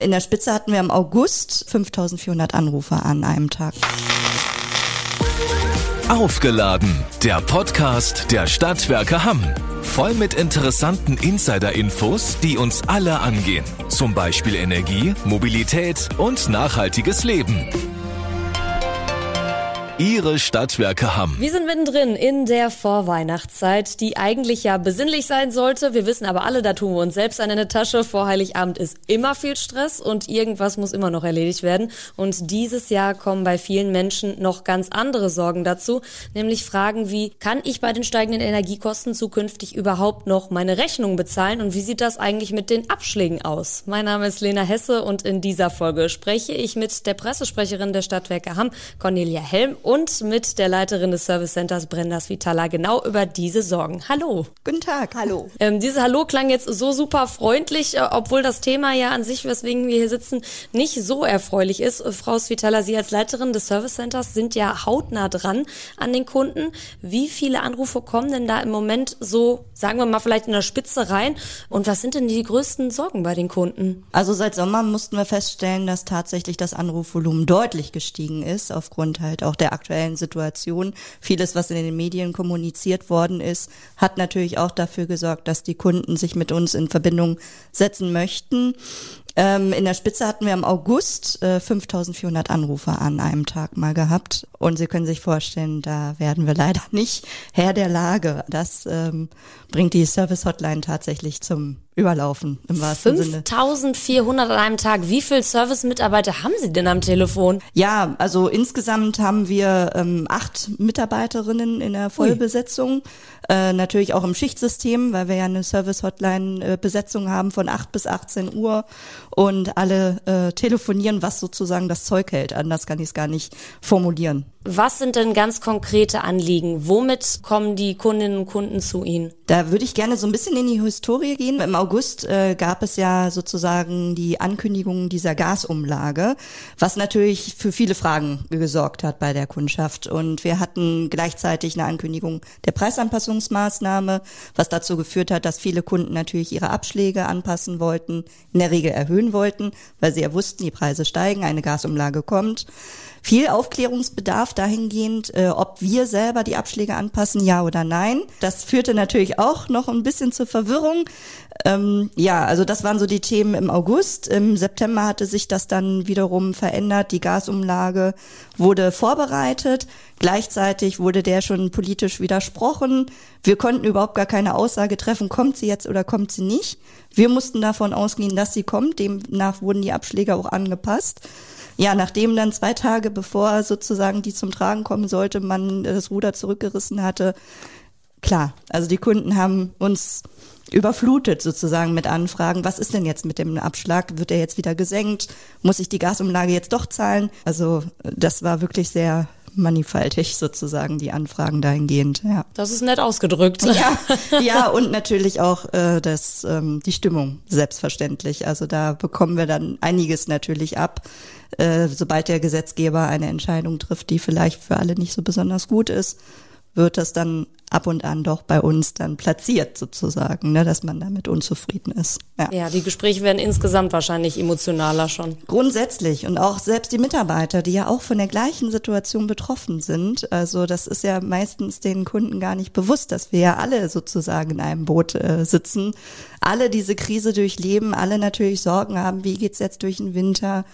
In der Spitze hatten wir im August 5400 Anrufer an einem Tag. Aufgeladen, der Podcast der Stadtwerke Hamm. Voll mit interessanten Insider-Infos, die uns alle angehen. Zum Beispiel Energie, Mobilität und nachhaltiges Leben. Ihre Stadtwerke Hamm. Wir sind mittendrin in der Vorweihnachtszeit, die eigentlich ja besinnlich sein sollte. Wir wissen aber alle, da tun wir uns selbst eine in der Tasche. Vor Heiligabend ist immer viel Stress und irgendwas muss immer noch erledigt werden. Und dieses Jahr kommen bei vielen Menschen noch ganz andere Sorgen dazu, nämlich Fragen wie, kann ich bei den steigenden Energiekosten zukünftig überhaupt noch meine Rechnung bezahlen und wie sieht das eigentlich mit den Abschlägen aus? Mein Name ist Lena Hesse und in dieser Folge spreche ich mit der Pressesprecherin der Stadtwerke Hamm, Cornelia Helm und mit der Leiterin des Service Centers Brendas Vitala genau über diese Sorgen. Hallo. Guten Tag. Hallo. Ähm, diese Hallo klang jetzt so super freundlich, äh, obwohl das Thema ja an sich, weswegen wir hier sitzen, nicht so erfreulich ist. Äh, Frau Svitala, Sie als Leiterin des Service Centers sind ja hautnah dran an den Kunden. Wie viele Anrufe kommen denn da im Moment so, sagen wir mal, vielleicht in der Spitze rein? Und was sind denn die größten Sorgen bei den Kunden? Also seit Sommer mussten wir feststellen, dass tatsächlich das Anrufvolumen deutlich gestiegen ist, aufgrund halt auch der aktuellen Situation. Vieles, was in den Medien kommuniziert worden ist, hat natürlich auch dafür gesorgt, dass die Kunden sich mit uns in Verbindung setzen möchten. Ähm, in der Spitze hatten wir im August äh, 5400 Anrufer an einem Tag mal gehabt. Und Sie können sich vorstellen, da werden wir leider nicht Herr der Lage. Das ähm, bringt die Service Hotline tatsächlich zum Überlaufen im wahrsten 5400 an einem Tag. Wie viele Service-Mitarbeiter haben Sie denn am Telefon? Ja, also insgesamt haben wir ähm, acht Mitarbeiterinnen in der Vollbesetzung. Äh, natürlich auch im Schichtsystem, weil wir ja eine Service-Hotline-Besetzung haben von 8 bis 18 Uhr und alle äh, telefonieren, was sozusagen das Zeug hält. Anders kann ich es gar nicht formulieren. Was sind denn ganz konkrete Anliegen? Womit kommen die Kundinnen und Kunden zu Ihnen? Da würde ich gerne so ein bisschen in die Historie gehen. Im August äh, gab es ja sozusagen die Ankündigung dieser Gasumlage, was natürlich für viele Fragen gesorgt hat bei der Kundschaft. Und wir hatten gleichzeitig eine Ankündigung der Preisanpassungsmaßnahme, was dazu geführt hat, dass viele Kunden natürlich ihre Abschläge anpassen wollten, in der Regel erhöhen wollten, weil sie ja wussten, die Preise steigen, eine Gasumlage kommt viel Aufklärungsbedarf dahingehend, äh, ob wir selber die Abschläge anpassen, ja oder nein. Das führte natürlich auch noch ein bisschen zur Verwirrung. Ähm, ja, also das waren so die Themen im August. Im September hatte sich das dann wiederum verändert. Die Gasumlage wurde vorbereitet. Gleichzeitig wurde der schon politisch widersprochen. Wir konnten überhaupt gar keine Aussage treffen, kommt sie jetzt oder kommt sie nicht. Wir mussten davon ausgehen, dass sie kommt. Demnach wurden die Abschläge auch angepasst ja, nachdem dann zwei Tage bevor sozusagen die zum Tragen kommen sollte, man das Ruder zurückgerissen hatte, klar, also die Kunden haben uns überflutet sozusagen mit Anfragen. Was ist denn jetzt mit dem Abschlag? Wird er jetzt wieder gesenkt? Muss ich die Gasumlage jetzt doch zahlen? Also das war wirklich sehr mannigfaltig sozusagen die Anfragen dahingehend. Ja. Das ist nett ausgedrückt. Ja, ja und natürlich auch äh, das, ähm, die Stimmung, selbstverständlich. Also da bekommen wir dann einiges natürlich ab, äh, sobald der Gesetzgeber eine Entscheidung trifft, die vielleicht für alle nicht so besonders gut ist wird das dann ab und an doch bei uns dann platziert sozusagen, ne, dass man damit unzufrieden ist. Ja. ja, die Gespräche werden insgesamt wahrscheinlich emotionaler schon. Grundsätzlich und auch selbst die Mitarbeiter, die ja auch von der gleichen Situation betroffen sind. Also das ist ja meistens den Kunden gar nicht bewusst, dass wir ja alle sozusagen in einem Boot äh, sitzen, alle diese Krise durchleben, alle natürlich Sorgen haben, wie geht's jetzt durch den Winter?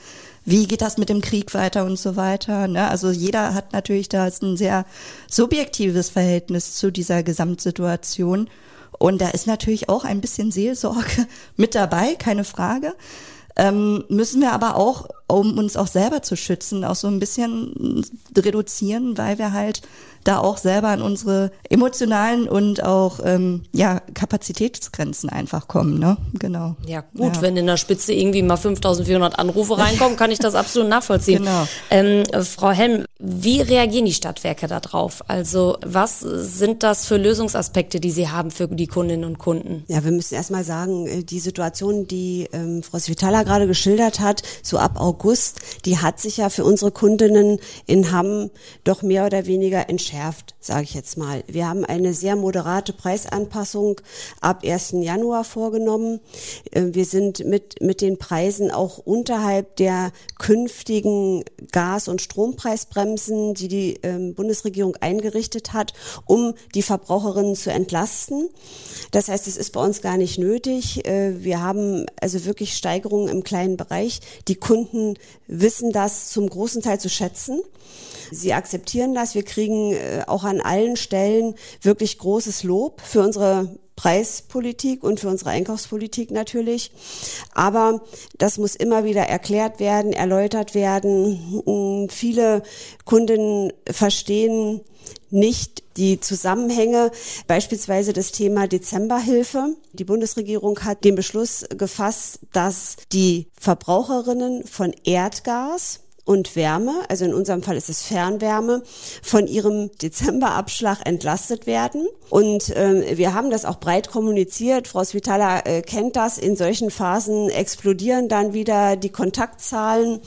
Wie geht das mit dem Krieg weiter und so weiter. Ne? Also jeder hat natürlich da ein sehr subjektives Verhältnis zu dieser Gesamtsituation. Und da ist natürlich auch ein bisschen Seelsorge mit dabei, keine Frage. Ähm, müssen wir aber auch, um uns auch selber zu schützen, auch so ein bisschen reduzieren, weil wir halt da auch selber an unsere emotionalen und auch ähm, ja Kapazitätsgrenzen einfach kommen. Ne? Genau. Ja gut, ja. wenn in der Spitze irgendwie mal 5.400 Anrufe reinkommen, kann ich das absolut nachvollziehen. Genau. Ähm, Frau Helm, wie reagieren die Stadtwerke darauf? Also was sind das für Lösungsaspekte, die Sie haben für die Kundinnen und Kunden? Ja, wir müssen erstmal sagen, äh, die Situation, die ähm, Frau Svitala gerade geschildert hat, so ab August, die hat sich ja für unsere Kundinnen in Hamm doch mehr oder weniger entschärft. Sage ich jetzt mal. Wir haben eine sehr moderate Preisanpassung ab 1. Januar vorgenommen. Äh, wir sind mit, mit den Preisen auch unterhalb der künftigen Gas- und Strompreisbremsen, die die ähm, Bundesregierung eingerichtet hat, um die Verbraucherinnen zu entlasten. Das heißt, es ist bei uns gar nicht nötig. Äh, wir haben also wirklich Steigerungen im kleinen Bereich. Die Kunden wissen das zum großen Teil zu schätzen. Sie akzeptieren das. Wir kriegen äh, auch an allen Stellen wirklich großes Lob für unsere Preispolitik und für unsere Einkaufspolitik natürlich. Aber das muss immer wieder erklärt werden, erläutert werden. Hm, viele Kunden verstehen nicht die Zusammenhänge, beispielsweise das Thema Dezemberhilfe. Die Bundesregierung hat den Beschluss gefasst, dass die Verbraucherinnen von Erdgas und Wärme, also in unserem Fall ist es Fernwärme, von ihrem Dezemberabschlag entlastet werden. Und äh, wir haben das auch breit kommuniziert. Frau Svitala äh, kennt das. In solchen Phasen explodieren dann wieder die Kontaktzahlen.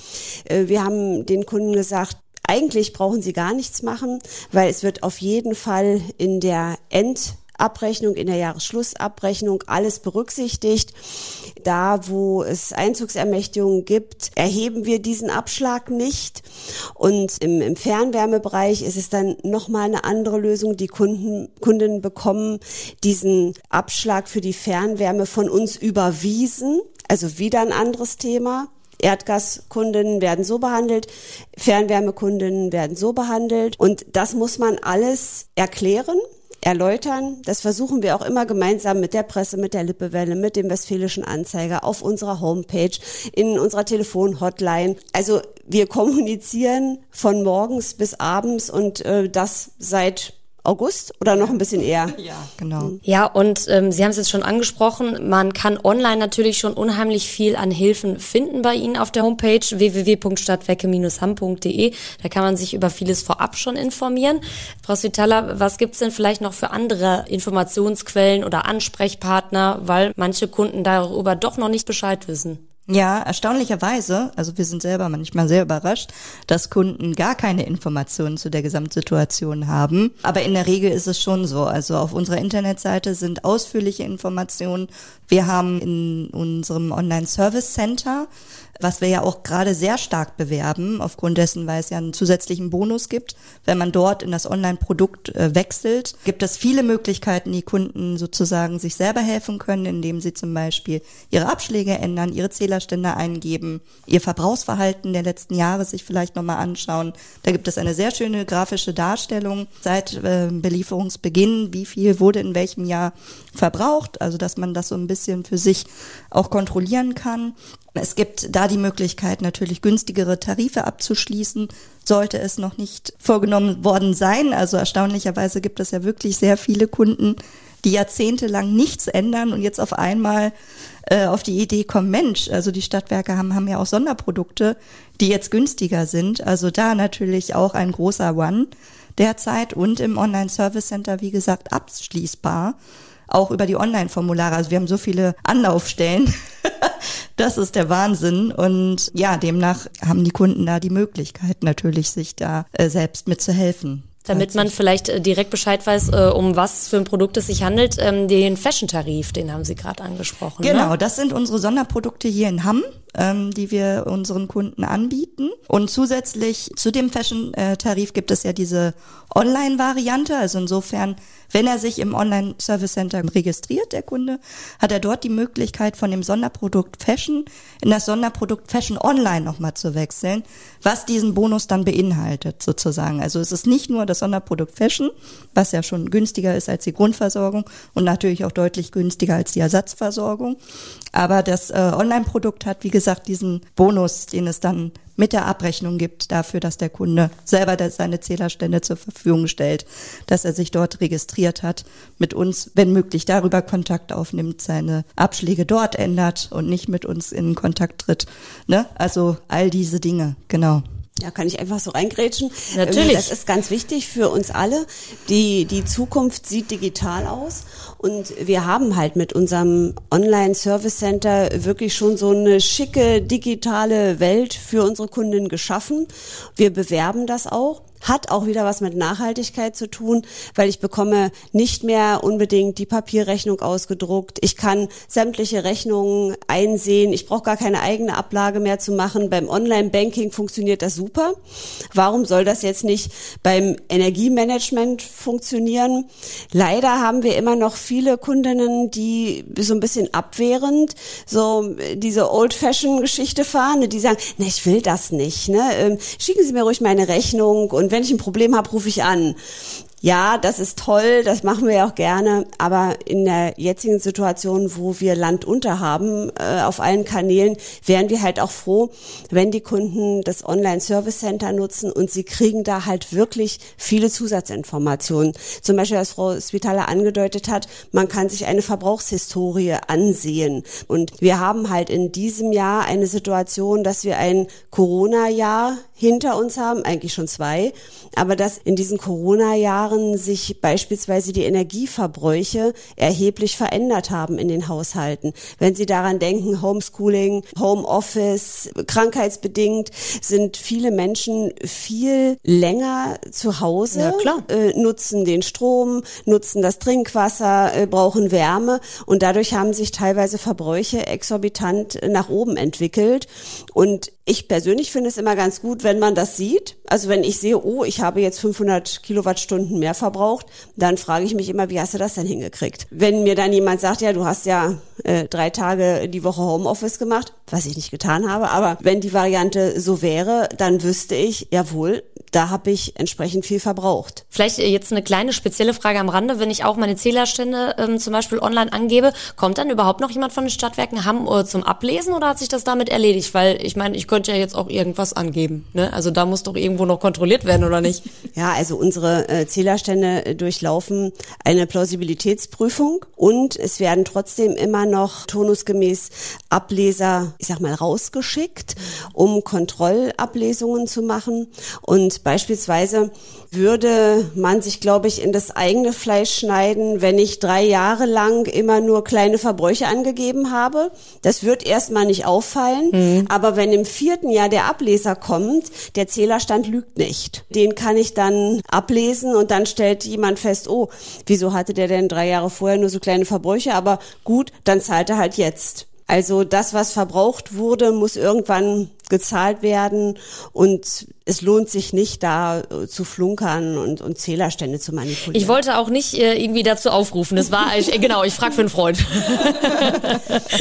Äh, wir haben den Kunden gesagt, eigentlich brauchen sie gar nichts machen, weil es wird auf jeden Fall in der End Abrechnung, in der Jahresschlussabrechnung alles berücksichtigt. Da, wo es Einzugsermächtigungen gibt, erheben wir diesen Abschlag nicht. Und im, im Fernwärmebereich ist es dann nochmal eine andere Lösung. Die Kunden, Kunden bekommen diesen Abschlag für die Fernwärme von uns überwiesen. Also wieder ein anderes Thema. Erdgaskunden werden so behandelt, Fernwärmekunden werden so behandelt. Und das muss man alles erklären erläutern. Das versuchen wir auch immer gemeinsam mit der Presse, mit der Lippewelle, mit dem Westfälischen Anzeiger auf unserer Homepage, in unserer Telefonhotline. Also wir kommunizieren von morgens bis abends und äh, das seit August oder noch ein bisschen eher? Ja, genau. Ja, und ähm, Sie haben es jetzt schon angesprochen, man kann online natürlich schon unheimlich viel an Hilfen finden bei Ihnen auf der Homepage www.stadtwerke-hamm.de. Da kann man sich über vieles vorab schon informieren. Frau Svitala, was gibt's denn vielleicht noch für andere Informationsquellen oder Ansprechpartner, weil manche Kunden darüber doch noch nicht Bescheid wissen? Ja, erstaunlicherweise, also wir sind selber manchmal sehr überrascht, dass Kunden gar keine Informationen zu der Gesamtsituation haben. Aber in der Regel ist es schon so. Also auf unserer Internetseite sind ausführliche Informationen. Wir haben in unserem Online-Service Center was wir ja auch gerade sehr stark bewerben, aufgrund dessen, weil es ja einen zusätzlichen Bonus gibt. Wenn man dort in das Online-Produkt äh, wechselt, gibt es viele Möglichkeiten, die Kunden sozusagen sich selber helfen können, indem sie zum Beispiel ihre Abschläge ändern, ihre Zählerstände eingeben, ihr Verbrauchsverhalten der letzten Jahre sich vielleicht nochmal anschauen. Da gibt es eine sehr schöne grafische Darstellung seit äh, Belieferungsbeginn, wie viel wurde in welchem Jahr verbraucht, also dass man das so ein bisschen für sich auch kontrollieren kann. Es gibt da die Möglichkeit, natürlich günstigere Tarife abzuschließen, sollte es noch nicht vorgenommen worden sein. Also erstaunlicherweise gibt es ja wirklich sehr viele Kunden, die jahrzehntelang nichts ändern und jetzt auf einmal äh, auf die Idee kommen, Mensch, also die Stadtwerke haben, haben ja auch Sonderprodukte, die jetzt günstiger sind. Also da natürlich auch ein großer One derzeit und im Online-Service Center, wie gesagt, abschließbar auch über die Online-Formulare. Also wir haben so viele Anlaufstellen. das ist der Wahnsinn. Und ja, demnach haben die Kunden da die Möglichkeit natürlich, sich da äh, selbst mitzuhelfen. Damit man vielleicht äh, direkt Bescheid weiß, äh, um was für ein Produkt es sich handelt, ähm, den Fashion-Tarif, den haben Sie gerade angesprochen. Ne? Genau, ne? das sind unsere Sonderprodukte hier in Hamm, ähm, die wir unseren Kunden anbieten. Und zusätzlich zu dem Fashion-Tarif gibt es ja diese Online-Variante. Also insofern wenn er sich im Online-Service Center registriert, der Kunde, hat er dort die Möglichkeit, von dem Sonderprodukt Fashion in das Sonderprodukt Fashion Online nochmal zu wechseln, was diesen Bonus dann beinhaltet, sozusagen. Also es ist nicht nur das Sonderprodukt Fashion, was ja schon günstiger ist als die Grundversorgung und natürlich auch deutlich günstiger als die Ersatzversorgung. Aber das äh, Online-Produkt hat, wie gesagt, diesen Bonus, den es dann mit der Abrechnung gibt dafür, dass der Kunde selber seine Zählerstände zur Verfügung stellt, dass er sich dort registriert hat, mit uns, wenn möglich, darüber Kontakt aufnimmt, seine Abschläge dort ändert und nicht mit uns in Kontakt tritt. Ne? Also all diese Dinge, genau. Ja, kann ich einfach so reingrätschen. Natürlich. Das ist ganz wichtig für uns alle. Die, die Zukunft sieht digital aus. Und wir haben halt mit unserem Online-Service Center wirklich schon so eine schicke digitale Welt für unsere Kunden geschaffen. Wir bewerben das auch. Hat auch wieder was mit Nachhaltigkeit zu tun, weil ich bekomme nicht mehr unbedingt die Papierrechnung ausgedruckt. Ich kann sämtliche Rechnungen einsehen. Ich brauche gar keine eigene Ablage mehr zu machen. Beim Online-Banking funktioniert das super. Warum soll das jetzt nicht beim Energiemanagement funktionieren? Leider haben wir immer noch viele Kundinnen, die so ein bisschen abwehrend so diese Old-Fashion-Geschichte fahren, die sagen, ne, ich will das nicht. Ne? Ähm, schicken Sie mir ruhig meine Rechnung und wenn ich ein Problem habe, rufe ich an ja, das ist toll, das machen wir ja auch gerne, aber in der jetzigen Situation, wo wir Land unter haben, äh, auf allen Kanälen, wären wir halt auch froh, wenn die Kunden das Online-Service Center nutzen und sie kriegen da halt wirklich viele Zusatzinformationen. Zum Beispiel, was Frau Spitaler angedeutet hat, man kann sich eine Verbrauchshistorie ansehen. Und wir haben halt in diesem Jahr eine Situation, dass wir ein Corona-Jahr hinter uns haben, eigentlich schon zwei, aber dass in diesen Corona-Jahren sich beispielsweise die Energieverbräuche erheblich verändert haben in den Haushalten. Wenn Sie daran denken, Homeschooling, Homeoffice, krankheitsbedingt sind viele Menschen viel länger zu Hause, ja, äh, nutzen den Strom, nutzen das Trinkwasser, äh, brauchen Wärme und dadurch haben sich teilweise Verbräuche exorbitant nach oben entwickelt und ich persönlich finde es immer ganz gut, wenn man das sieht. Also wenn ich sehe, oh, ich habe jetzt 500 Kilowattstunden mehr verbraucht, dann frage ich mich immer, wie hast du das denn hingekriegt? Wenn mir dann jemand sagt, ja, du hast ja äh, drei Tage die Woche Homeoffice gemacht, was ich nicht getan habe, aber wenn die Variante so wäre, dann wüsste ich, jawohl, da habe ich entsprechend viel verbraucht. Vielleicht äh, jetzt eine kleine spezielle Frage am Rande, wenn ich auch meine Zählerstände ähm, zum Beispiel online angebe, kommt dann überhaupt noch jemand von den Stadtwerken Hamm äh, zum Ablesen oder hat sich das damit erledigt? Weil ich meine, ich könnte ja jetzt auch irgendwas angeben. Ne? Also da muss doch irgendwo noch kontrolliert werden, oder nicht? Ja, also unsere äh, Zählerstände äh, durchlaufen eine Plausibilitätsprüfung und es werden trotzdem immer noch turnusgemäß Ableser, ich sag mal, rausgeschickt, um Kontrollablesungen zu machen. Und beispielsweise würde man sich, glaube ich, in das eigene Fleisch schneiden, wenn ich drei Jahre lang immer nur kleine Verbräuche angegeben habe. Das wird erstmal nicht auffallen. Mhm. Aber wenn im vierten Jahr der Ableser kommt, der Zählerstand lügt nicht. Den kann ich dann ablesen und dann stellt jemand fest, oh, wieso hatte der denn drei Jahre vorher nur so kleine Verbräuche? Aber gut, dann zahlt er halt jetzt. Also das, was verbraucht wurde, muss irgendwann gezahlt werden und es lohnt sich nicht, da äh, zu flunkern und, und Zählerstände zu manipulieren. Ich wollte auch nicht äh, irgendwie dazu aufrufen. Das war, ich, genau, ich frage für einen Freund.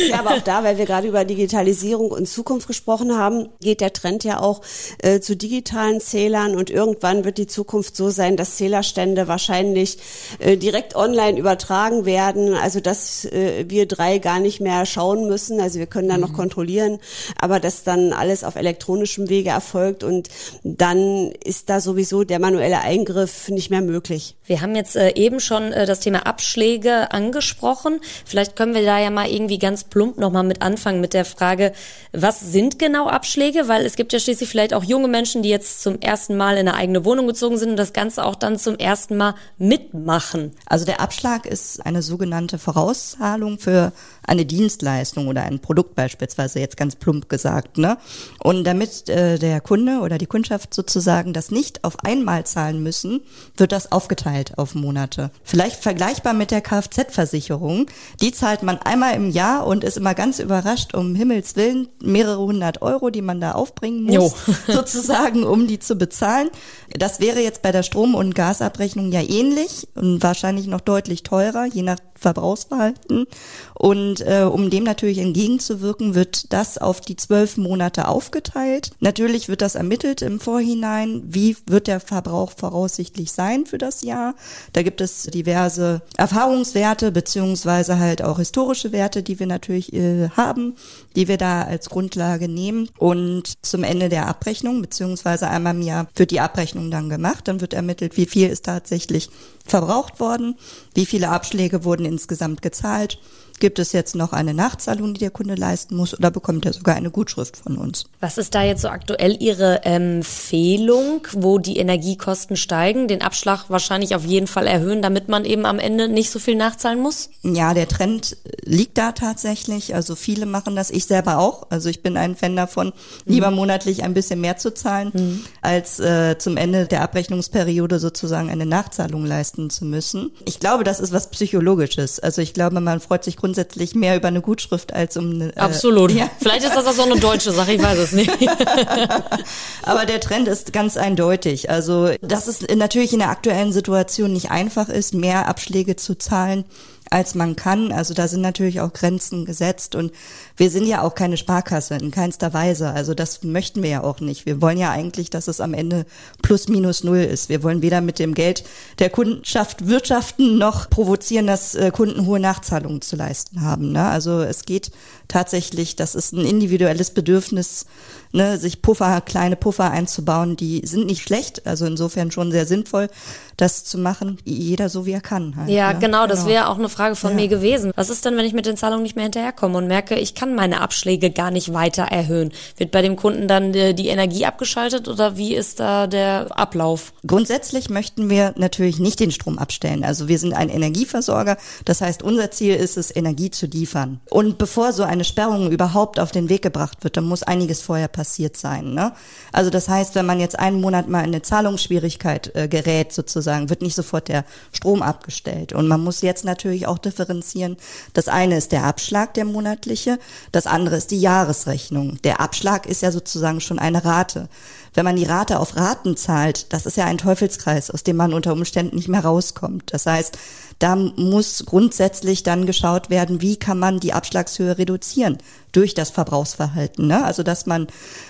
ja, aber auch da, weil wir gerade über Digitalisierung und Zukunft gesprochen haben, geht der Trend ja auch äh, zu digitalen Zählern und irgendwann wird die Zukunft so sein, dass Zählerstände wahrscheinlich äh, direkt online übertragen werden, also dass äh, wir drei gar nicht mehr schauen müssen. Also wir können da noch mhm. kontrollieren, aber dass dann alles auf elektronischem Wege erfolgt und dann ist da sowieso der manuelle Eingriff nicht mehr möglich. Wir haben jetzt äh, eben schon äh, das Thema Abschläge angesprochen. Vielleicht können wir da ja mal irgendwie ganz plump nochmal mit anfangen mit der Frage, was sind genau Abschläge? Weil es gibt ja schließlich vielleicht auch junge Menschen, die jetzt zum ersten Mal in eine eigene Wohnung gezogen sind und das Ganze auch dann zum ersten Mal mitmachen. Also der Abschlag ist eine sogenannte Vorauszahlung für eine Dienstleistung oder ein Produkt beispielsweise, jetzt ganz plump gesagt. Ne? Und damit äh, der Kunde oder die Kundschaft sozusagen das nicht auf einmal zahlen müssen, wird das aufgeteilt auf Monate. Vielleicht vergleichbar mit der Kfz-Versicherung. Die zahlt man einmal im Jahr und ist immer ganz überrascht, um Himmels Willen, mehrere hundert Euro, die man da aufbringen muss, sozusagen, um die zu bezahlen. Das wäre jetzt bei der Strom- und Gasabrechnung ja ähnlich und wahrscheinlich noch deutlich teurer, je nach Verbrauchsverhalten. Und äh, um dem natürlich entgegenzuwirken, wird das auf die zwölf Monate aufgeteilt. Natürlich wird das ermittelt im Vorhinein. Wie wird der Verbrauch voraussichtlich sein für das Jahr? Da gibt es diverse Erfahrungswerte beziehungsweise halt auch historische Werte, die wir natürlich äh, haben, die wir da als Grundlage nehmen. Und zum Ende der Abrechnung beziehungsweise einmal im Jahr wird die Abrechnung dann gemacht. Dann wird ermittelt, wie viel ist tatsächlich verbraucht worden, wie viele Abschläge wurden insgesamt gezahlt Gibt es jetzt noch eine Nachzahlung, die der Kunde leisten muss oder bekommt er sogar eine Gutschrift von uns? Was ist da jetzt so aktuell Ihre Empfehlung, wo die Energiekosten steigen? Den Abschlag wahrscheinlich auf jeden Fall erhöhen, damit man eben am Ende nicht so viel nachzahlen muss? Ja, der Trend liegt da tatsächlich. Also viele machen das, ich selber auch. Also ich bin ein Fan davon, lieber mhm. monatlich ein bisschen mehr zu zahlen, mhm. als äh, zum Ende der Abrechnungsperiode sozusagen eine Nachzahlung leisten zu müssen. Ich glaube, das ist was Psychologisches. Also ich glaube, man freut sich grundsätzlich mehr über eine Gutschrift als um eine. Äh, Absolut. Ja. Vielleicht ist das auch so eine deutsche Sache, ich weiß es nicht. Aber der Trend ist ganz eindeutig. Also, dass es natürlich in der aktuellen Situation nicht einfach ist, mehr Abschläge zu zahlen als man kann. Also da sind natürlich auch Grenzen gesetzt und wir sind ja auch keine Sparkasse in keinster Weise. Also das möchten wir ja auch nicht. Wir wollen ja eigentlich, dass es am Ende plus minus null ist. Wir wollen weder mit dem Geld der Kundschaft wirtschaften noch provozieren, dass äh, Kunden hohe Nachzahlungen zu leisten haben. Ne? Also es geht tatsächlich, das ist ein individuelles Bedürfnis, ne, sich Puffer, kleine Puffer einzubauen, die sind nicht schlecht, also insofern schon sehr sinnvoll, das zu machen, jeder so wie er kann. Halt, ja, ne? genau, das genau. wäre auch eine Frage von ja. mir gewesen. Was ist denn, wenn ich mit den Zahlungen nicht mehr hinterherkomme und merke, ich kann meine Abschläge gar nicht weiter erhöhen? Wird bei dem Kunden dann die, die Energie abgeschaltet oder wie ist da der Ablauf? Grundsätzlich möchten wir natürlich nicht den Strom abstellen. Also wir sind ein Energieversorger, das heißt, unser Ziel ist es, Energie zu liefern. Und bevor so eine Sperrung überhaupt auf den Weg gebracht wird, dann muss einiges vorher passiert sein. Ne? Also das heißt, wenn man jetzt einen Monat mal in eine Zahlungsschwierigkeit äh, gerät, sozusagen, wird nicht sofort der Strom abgestellt. Und man muss jetzt natürlich auch differenzieren. Das eine ist der Abschlag, der monatliche, das andere ist die Jahresrechnung. Der Abschlag ist ja sozusagen schon eine Rate. Wenn man die Rate auf Raten zahlt, das ist ja ein Teufelskreis, aus dem man unter Umständen nicht mehr rauskommt. Das heißt, da muss grundsätzlich dann geschaut werden, wie kann man die Abschlagshöhe reduzieren durch das Verbrauchsverhalten. Ne? Also dass man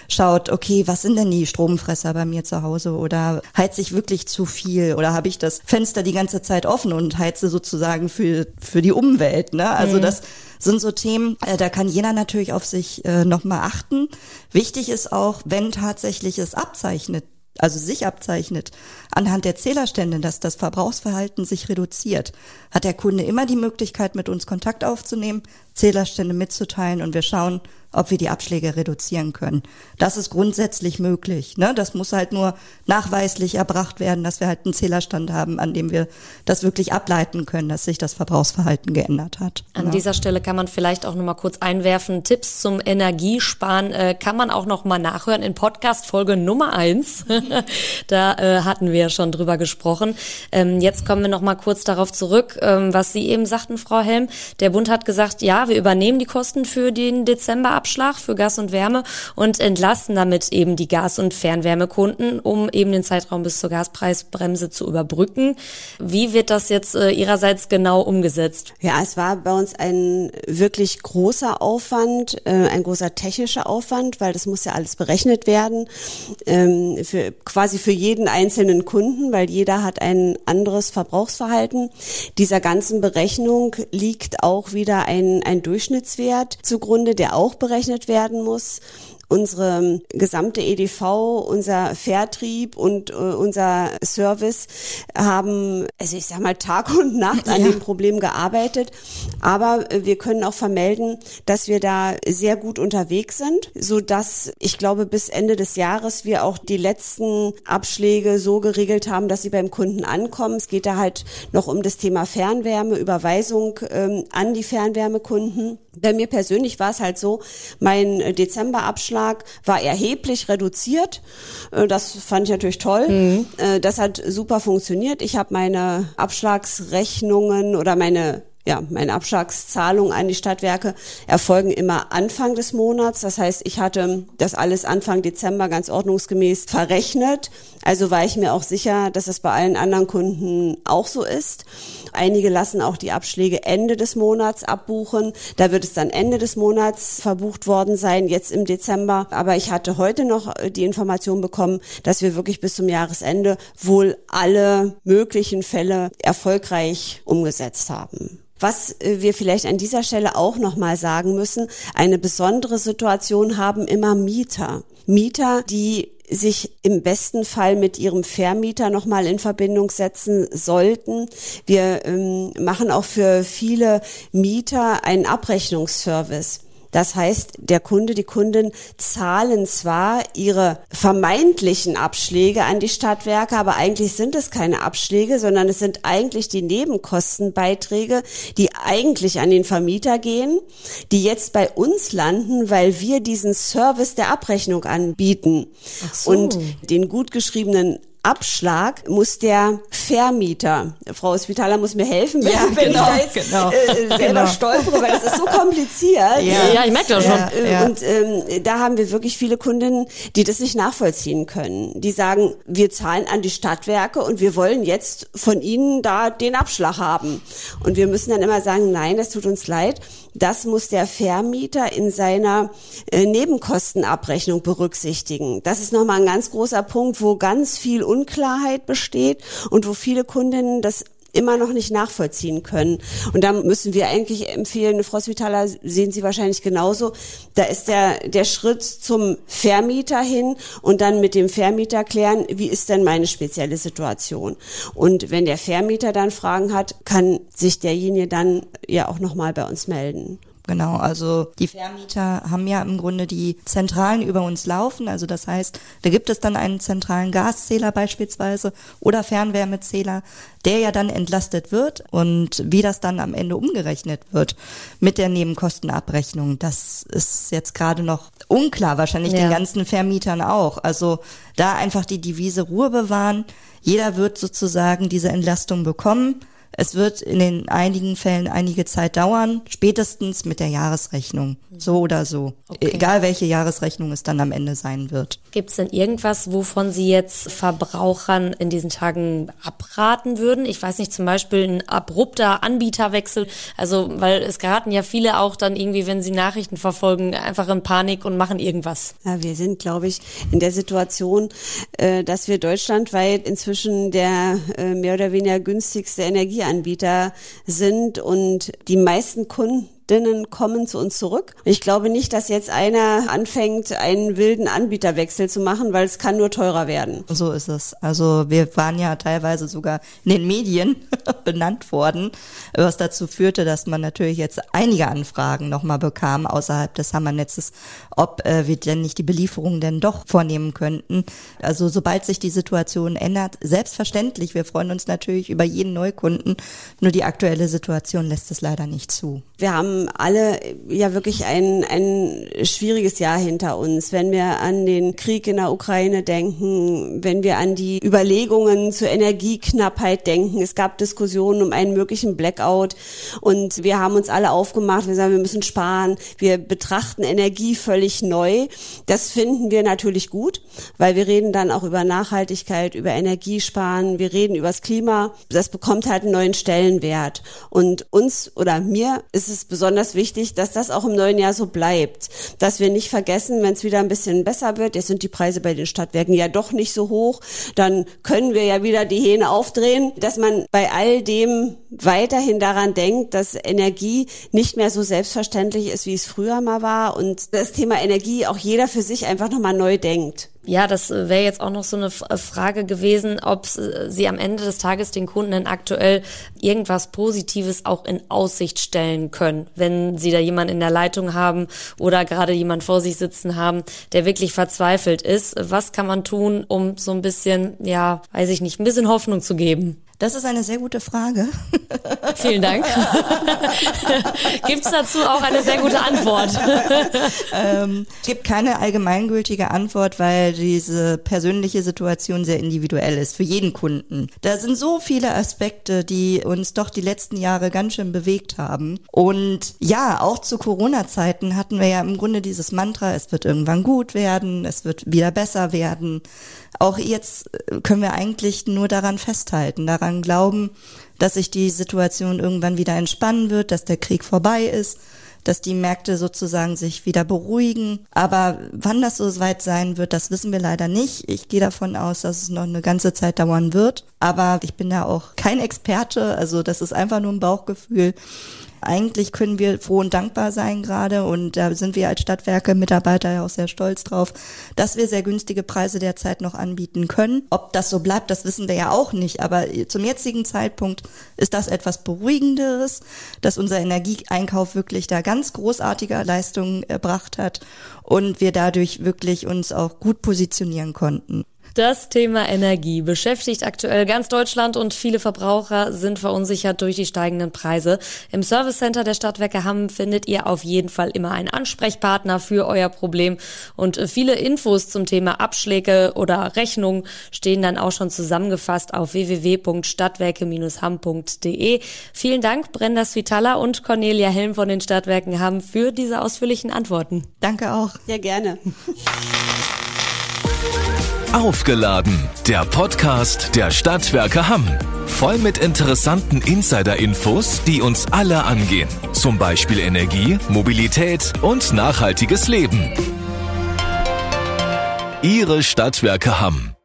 schaut, okay, was sind denn die Stromfresser bei mir zu Hause oder heize ich wirklich zu viel oder habe ich das Fenster die ganze Zeit offen und heize sozusagen für, für die Umwelt. Ne? Also mhm. das sind so Themen, äh, da kann jeder natürlich auf sich äh, nochmal achten. Wichtig ist auch, wenn tatsächlich es abzeichnet, also sich abzeichnet, anhand der Zählerstände, dass das Verbrauchsverhalten sich reduziert, hat der Kunde immer die Möglichkeit, mit uns Kontakt aufzunehmen, Zählerstände mitzuteilen und wir schauen, ob wir die Abschläge reduzieren können. Das ist grundsätzlich möglich. Ne? Das muss halt nur nachweislich erbracht werden, dass wir halt einen Zählerstand haben, an dem wir das wirklich ableiten können, dass sich das Verbrauchsverhalten geändert hat. An ja. dieser Stelle kann man vielleicht auch noch mal kurz einwerfen, Tipps zum Energiesparen äh, kann man auch noch mal nachhören in Podcast Folge Nummer eins. da äh, hatten wir schon drüber gesprochen. Ähm, jetzt kommen wir noch mal kurz darauf zurück, ähm, was Sie eben sagten, Frau Helm. Der Bund hat gesagt, ja, wir übernehmen die Kosten für den Dezember Abschlag für Gas und Wärme und entlasten damit eben die Gas- und Fernwärmekunden, um eben den Zeitraum bis zur Gaspreisbremse zu überbrücken. Wie wird das jetzt äh, Ihrerseits genau umgesetzt? Ja, es war bei uns ein wirklich großer Aufwand, äh, ein großer technischer Aufwand, weil das muss ja alles berechnet werden, ähm, für, quasi für jeden einzelnen Kunden, weil jeder hat ein anderes Verbrauchsverhalten. Dieser ganzen Berechnung liegt auch wieder ein, ein Durchschnittswert zugrunde, der auch berechnet werden muss unsere gesamte EDV, unser Vertrieb und äh, unser Service haben, also ich sag mal, Tag und Nacht an ja. dem Problem gearbeitet. Aber äh, wir können auch vermelden, dass wir da sehr gut unterwegs sind, so dass ich glaube, bis Ende des Jahres wir auch die letzten Abschläge so geregelt haben, dass sie beim Kunden ankommen. Es geht da halt noch um das Thema Fernwärme, Überweisung ähm, an die Fernwärmekunden. Bei mir persönlich war es halt so, mein Dezemberabschlag war erheblich reduziert. Äh, das fand ich natürlich toll. Mhm. Äh, das hat super funktioniert. Ich habe meine Abschlagsrechnungen oder meine ja, meine Abschlagszahlungen an die Stadtwerke erfolgen immer Anfang des Monats. Das heißt, ich hatte das alles Anfang Dezember ganz ordnungsgemäß verrechnet. Also war ich mir auch sicher, dass es bei allen anderen Kunden auch so ist. Einige lassen auch die Abschläge Ende des Monats abbuchen. Da wird es dann Ende des Monats verbucht worden sein, jetzt im Dezember. Aber ich hatte heute noch die Information bekommen, dass wir wirklich bis zum Jahresende wohl alle möglichen Fälle erfolgreich umgesetzt haben. Was äh, wir vielleicht an dieser Stelle auch nochmal sagen müssen, eine besondere Situation haben immer Mieter. Mieter, die sich im besten Fall mit ihrem Vermieter nochmal in Verbindung setzen sollten. Wir ähm, machen auch für viele Mieter einen Abrechnungsservice. Das heißt, der Kunde, die Kundin zahlen zwar ihre vermeintlichen Abschläge an die Stadtwerke, aber eigentlich sind es keine Abschläge, sondern es sind eigentlich die Nebenkostenbeiträge, die eigentlich an den Vermieter gehen, die jetzt bei uns landen, weil wir diesen Service der Abrechnung anbieten. So. Und den gut geschriebenen Abschlag muss der Vermieter, Frau Spitaler muss mir helfen, wenn, ja, wenn genau, ich da jetzt genau, äh, selber genau. stolpere, weil das ist so kompliziert. Ja, ja ich merke das schon. Ja, und ähm, da haben wir wirklich viele Kundinnen, die das nicht nachvollziehen können. Die sagen, wir zahlen an die Stadtwerke und wir wollen jetzt von ihnen da den Abschlag haben. Und wir müssen dann immer sagen, nein, das tut uns leid das muss der Vermieter in seiner äh, Nebenkostenabrechnung berücksichtigen. Das ist nochmal ein ganz großer Punkt, wo ganz viel Unklarheit besteht und wo viele Kundinnen das immer noch nicht nachvollziehen können. Und da müssen wir eigentlich empfehlen, Frau Svitaler, sehen Sie wahrscheinlich genauso, da ist der, der Schritt zum Vermieter hin und dann mit dem Vermieter klären, wie ist denn meine spezielle Situation? Und wenn der Vermieter dann Fragen hat, kann sich derjenige dann ja auch nochmal bei uns melden. Genau, also die Vermieter haben ja im Grunde die Zentralen über uns laufen. Also das heißt, da gibt es dann einen zentralen Gaszähler beispielsweise oder Fernwärmezähler, der ja dann entlastet wird. Und wie das dann am Ende umgerechnet wird mit der Nebenkostenabrechnung, das ist jetzt gerade noch unklar, wahrscheinlich ja. den ganzen Vermietern auch. Also da einfach die Devise Ruhe bewahren. Jeder wird sozusagen diese Entlastung bekommen. Es wird in den einigen Fällen einige Zeit dauern, spätestens mit der Jahresrechnung. So oder so. Okay. Egal welche Jahresrechnung es dann am Ende sein wird. Gibt es denn irgendwas, wovon Sie jetzt Verbrauchern in diesen Tagen abraten würden? Ich weiß nicht, zum Beispiel ein abrupter Anbieterwechsel. Also, weil es geraten ja viele auch dann irgendwie, wenn sie Nachrichten verfolgen, einfach in Panik und machen irgendwas. Ja, wir sind, glaube ich, in der Situation, äh, dass wir deutschlandweit inzwischen der äh, mehr oder weniger günstigste Energie Energieanbieter sind und die meisten Kunden Kundinnen kommen zu uns zurück. Ich glaube nicht, dass jetzt einer anfängt, einen wilden Anbieterwechsel zu machen, weil es kann nur teurer werden. So ist es. Also wir waren ja teilweise sogar in den Medien benannt worden, was dazu führte, dass man natürlich jetzt einige Anfragen nochmal bekam außerhalb des Hammernetzes, ob äh, wir denn nicht die Belieferung denn doch vornehmen könnten. Also sobald sich die Situation ändert, selbstverständlich, wir freuen uns natürlich über jeden Neukunden, nur die aktuelle Situation lässt es leider nicht zu. Wir haben alle ja wirklich ein, ein schwieriges Jahr hinter uns. Wenn wir an den Krieg in der Ukraine denken, wenn wir an die Überlegungen zur Energieknappheit denken. Es gab Diskussionen um einen möglichen Blackout und wir haben uns alle aufgemacht. Wir sagen, wir müssen sparen. Wir betrachten Energie völlig neu. Das finden wir natürlich gut, weil wir reden dann auch über Nachhaltigkeit, über Energiesparen. Wir reden über das Klima. Das bekommt halt einen neuen Stellenwert. Und uns oder mir ist es besonders besonders wichtig, dass das auch im neuen Jahr so bleibt. Dass wir nicht vergessen, wenn es wieder ein bisschen besser wird, jetzt sind die Preise bei den Stadtwerken ja doch nicht so hoch, dann können wir ja wieder die Hähne aufdrehen, dass man bei all dem weiterhin daran denkt, dass Energie nicht mehr so selbstverständlich ist, wie es früher mal war und das Thema Energie auch jeder für sich einfach nochmal neu denkt. Ja, das äh, wäre jetzt auch noch so eine äh, Frage gewesen, ob äh, Sie am Ende des Tages den Kunden denn aktuell irgendwas Positives auch in Aussicht stellen können, wenn Sie da jemanden in der Leitung haben oder gerade jemand vor sich sitzen haben, der wirklich verzweifelt ist. Was kann man tun, um so ein bisschen, ja, weiß ich nicht, ein bisschen Hoffnung zu geben? Das ist eine sehr gute Frage. Vielen Dank. Gibt es dazu auch eine sehr gute Antwort? ähm, gibt keine allgemeingültige Antwort, weil diese persönliche Situation sehr individuell ist für jeden Kunden. Da sind so viele Aspekte, die uns doch die letzten Jahre ganz schön bewegt haben. Und ja, auch zu Corona-Zeiten hatten wir ja im Grunde dieses Mantra, es wird irgendwann gut werden, es wird wieder besser werden. Auch jetzt können wir eigentlich nur daran festhalten, daran daran glauben, dass sich die Situation irgendwann wieder entspannen wird, dass der Krieg vorbei ist, dass die Märkte sozusagen sich wieder beruhigen. Aber wann das so weit sein wird, das wissen wir leider nicht. Ich gehe davon aus, dass es noch eine ganze Zeit dauern wird. Aber ich bin da auch kein Experte, also das ist einfach nur ein Bauchgefühl. Eigentlich können wir froh und dankbar sein gerade und da sind wir als Stadtwerke Mitarbeiter ja auch sehr stolz drauf, dass wir sehr günstige Preise derzeit noch anbieten können. Ob das so bleibt, das wissen wir ja auch nicht, aber zum jetzigen Zeitpunkt ist das etwas Beruhigenderes, dass unser Energieeinkauf wirklich da ganz großartige Leistungen erbracht hat und wir dadurch wirklich uns auch gut positionieren konnten. Das Thema Energie beschäftigt aktuell ganz Deutschland und viele Verbraucher sind verunsichert durch die steigenden Preise. Im Service Center der Stadtwerke Hamm findet ihr auf jeden Fall immer einen Ansprechpartner für euer Problem und viele Infos zum Thema Abschläge oder Rechnungen stehen dann auch schon zusammengefasst auf www.stadtwerke-hamm.de. Vielen Dank Brenda Svitala und Cornelia Helm von den Stadtwerken Hamm für diese ausführlichen Antworten. Danke auch. Sehr gerne. Aufgeladen, der Podcast der Stadtwerke Hamm. Voll mit interessanten Insider-Infos, die uns alle angehen. Zum Beispiel Energie, Mobilität und nachhaltiges Leben. Ihre Stadtwerke Hamm.